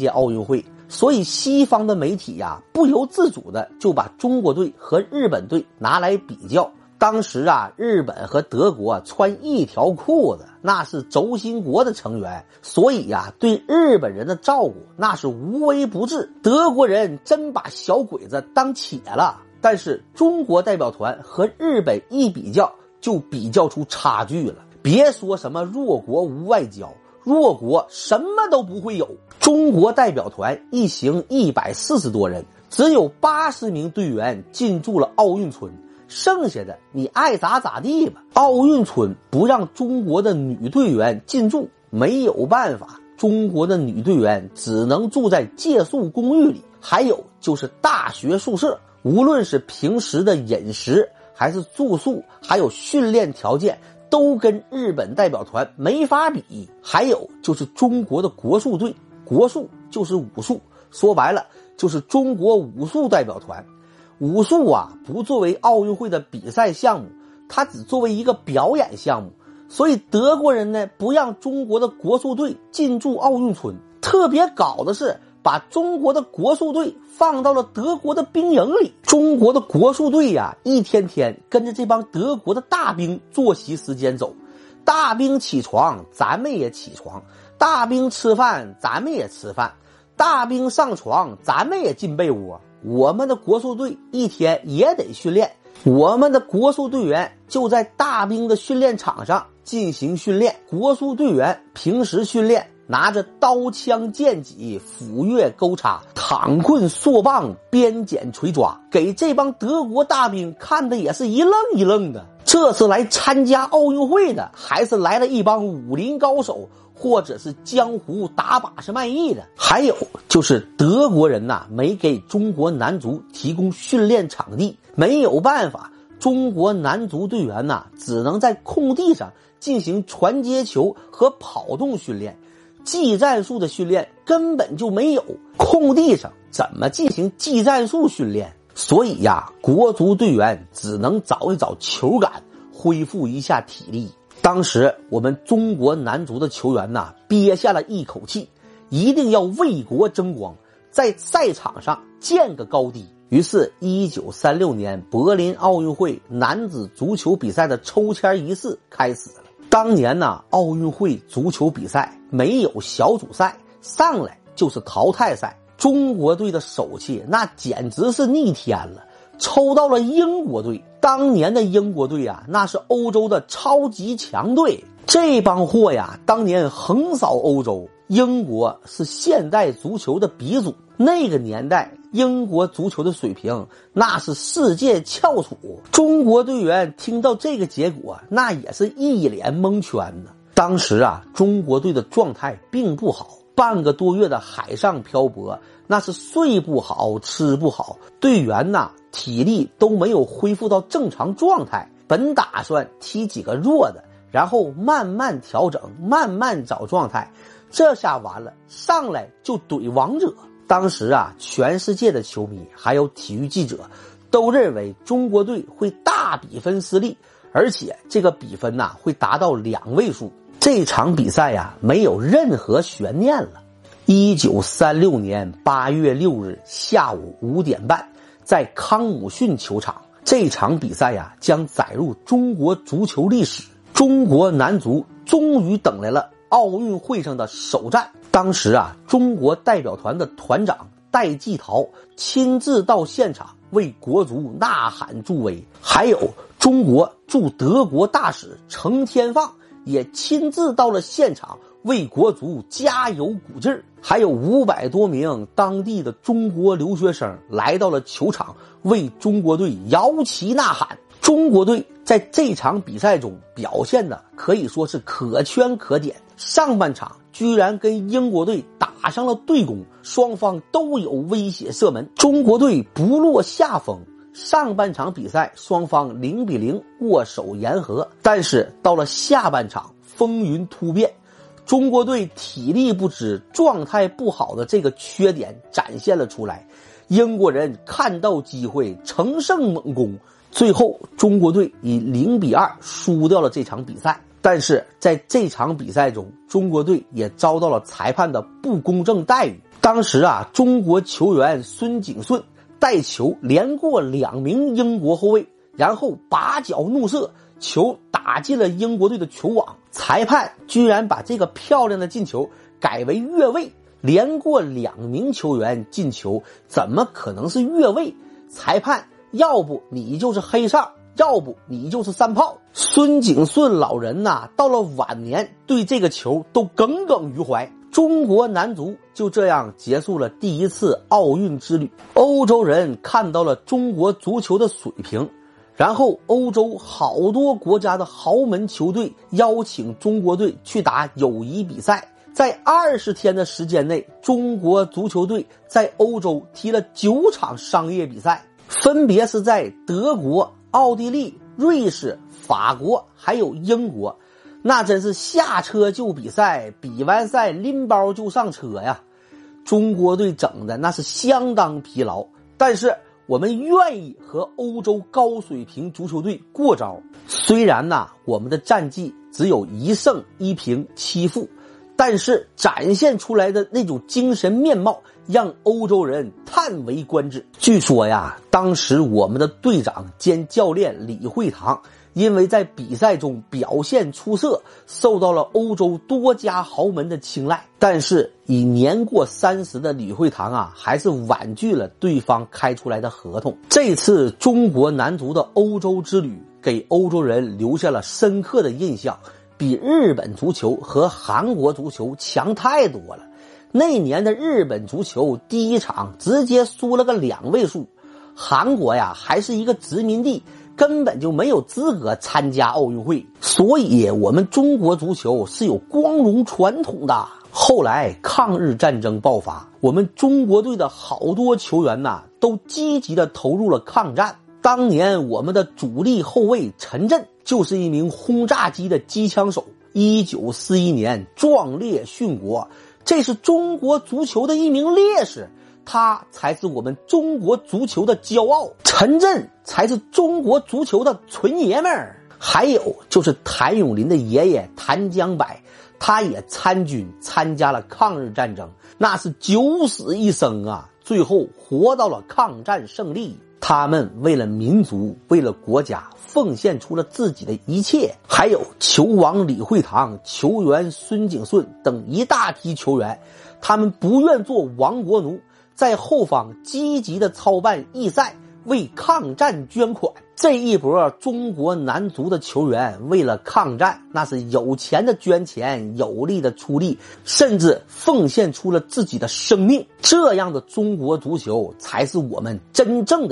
届奥运会，所以西方的媒体呀不由自主的就把中国队和日本队拿来比较。当时啊，日本和德国穿一条裤子，那是轴心国的成员，所以呀，对日本人的照顾那是无微不至。德国人真把小鬼子当铁了。但是中国代表团和日本一比较，就比较出差距了。别说什么弱国无外交，弱国什么都不会有。中国代表团一行一百四十多人，只有八十名队员进驻了奥运村。剩下的你爱咋咋地吧。奥运村不让中国的女队员进驻，没有办法，中国的女队员只能住在借宿公寓里。还有就是大学宿舍，无论是平时的饮食，还是住宿，还有训练条件，都跟日本代表团没法比。还有就是中国的国术队，国术就是武术，说白了就是中国武术代表团。武术啊，不作为奥运会的比赛项目，它只作为一个表演项目。所以德国人呢，不让中国的国术队进驻奥运村。特别搞的是，把中国的国术队放到了德国的兵营里。中国的国术队呀，一天天跟着这帮德国的大兵作息时间走。大兵起床，咱们也起床；大兵吃饭，咱们也吃饭；大兵上床，咱们也进被窝。我们的国术队一天也得训练，我们的国术队员就在大兵的训练场上进行训练。国术队员平时训练，拿着刀枪剑戟、斧钺钩叉、躺棍槊棒、鞭锏锤抓，给这帮德国大兵看的也是一愣一愣的。这是来参加奥运会的，还是来了一帮武林高手？或者是江湖打把式卖艺的，还有就是德国人呐，没给中国男足提供训练场地，没有办法，中国男足队员呐，只能在空地上进行传接球和跑动训练，技战术的训练根本就没有，空地上怎么进行技战术训练？所以呀，国足队员只能找一找球感，恢复一下体力。当时我们中国男足的球员呐，憋下了一口气，一定要为国争光，在赛场上见个高低。于是，一九三六年柏林奥运会男子足球比赛的抽签仪式开始了。当年呢，奥运会足球比赛没有小组赛，上来就是淘汰赛。中国队的手气那简直是逆天了。抽到了英国队，当年的英国队呀，那是欧洲的超级强队。这帮货呀，当年横扫欧洲。英国是现代足球的鼻祖，那个年代英国足球的水平那是世界翘楚。中国队员听到这个结果，那也是一脸蒙圈呢。当时啊，中国队的状态并不好，半个多月的海上漂泊，那是睡不好，吃不好，队员呐。体力都没有恢复到正常状态，本打算踢几个弱的，然后慢慢调整，慢慢找状态。这下完了，上来就怼王者。当时啊，全世界的球迷还有体育记者，都认为中国队会大比分失利，而且这个比分呐会达到两位数。这场比赛呀，没有任何悬念了。一九三六年八月六日下午五点半。在康姆逊球场，这场比赛呀将载入中国足球历史。中国男足终于等来了奥运会上的首战。当时啊，中国代表团的团长戴季陶亲自到现场为国足呐喊助威，还有中国驻德国大使程天放也亲自到了现场为国足加油鼓劲儿。还有五百多名当地的中国留学生来到了球场，为中国队摇旗呐喊。中国队在这场比赛中表现的可以说是可圈可点。上半场居然跟英国队打上了对攻，双方都有威胁射门，中国队不落下风。上半场比赛双方零比零握手言和，但是到了下半场风云突变。中国队体力不支、状态不好的这个缺点展现了出来，英国人看到机会乘胜猛攻，最后中国队以零比二输掉了这场比赛。但是在这场比赛中，中国队也遭到了裁判的不公正待遇。当时啊，中国球员孙景顺带球连过两名英国后卫，然后拔脚怒射，球打进了英国队的球网。裁判居然把这个漂亮的进球改为越位，连过两名球员进球，怎么可能是越位？裁判，要不你就是黑哨，要不你就是三炮。孙景顺老人呐，到了晚年对这个球都耿耿于怀。中国男足就这样结束了第一次奥运之旅。欧洲人看到了中国足球的水平，然后欧洲好多国家的豪门球队邀请中国队去打友谊比赛。在二十天的时间内，中国足球队在欧洲踢了九场商业比赛，分别是在德国、奥地利、瑞士、法国还有英国。那真是下车就比赛，比完赛拎包就上车呀！中国队整的那是相当疲劳，但是我们愿意和欧洲高水平足球队过招。虽然呐，我们的战绩只有一胜一平七负，但是展现出来的那种精神面貌让欧洲人叹为观止。据说呀，当时我们的队长兼教练李惠堂。因为在比赛中表现出色，受到了欧洲多家豪门的青睐。但是，已年过三十的李惠堂啊，还是婉拒了对方开出来的合同。这次中国男足的欧洲之旅，给欧洲人留下了深刻的印象，比日本足球和韩国足球强太多了。那年的日本足球第一场直接输了个两位数，韩国呀还是一个殖民地。根本就没有资格参加奥运会，所以我们中国足球是有光荣传统的。后来抗日战争爆发，我们中国队的好多球员呐，都积极的投入了抗战。当年我们的主力后卫陈震就是一名轰炸机的机枪手。一九四一年壮烈殉国，这是中国足球的一名烈士。他才是我们中国足球的骄傲，陈震才是中国足球的纯爷们儿。还有就是谭咏麟的爷爷谭江柏，他也参军参加了抗日战争，那是九死一生啊，最后活到了抗战胜利。他们为了民族，为了国家，奉献出了自己的一切。还有球王李惠堂、球员孙景顺等一大批球员，他们不愿做亡国奴。在后方积极的操办义赛，为抗战捐款。这一波中国男足的球员为了抗战，那是有钱的捐钱，有力的出力，甚至奉献出了自己的生命。这样的中国足球，才是我们真正。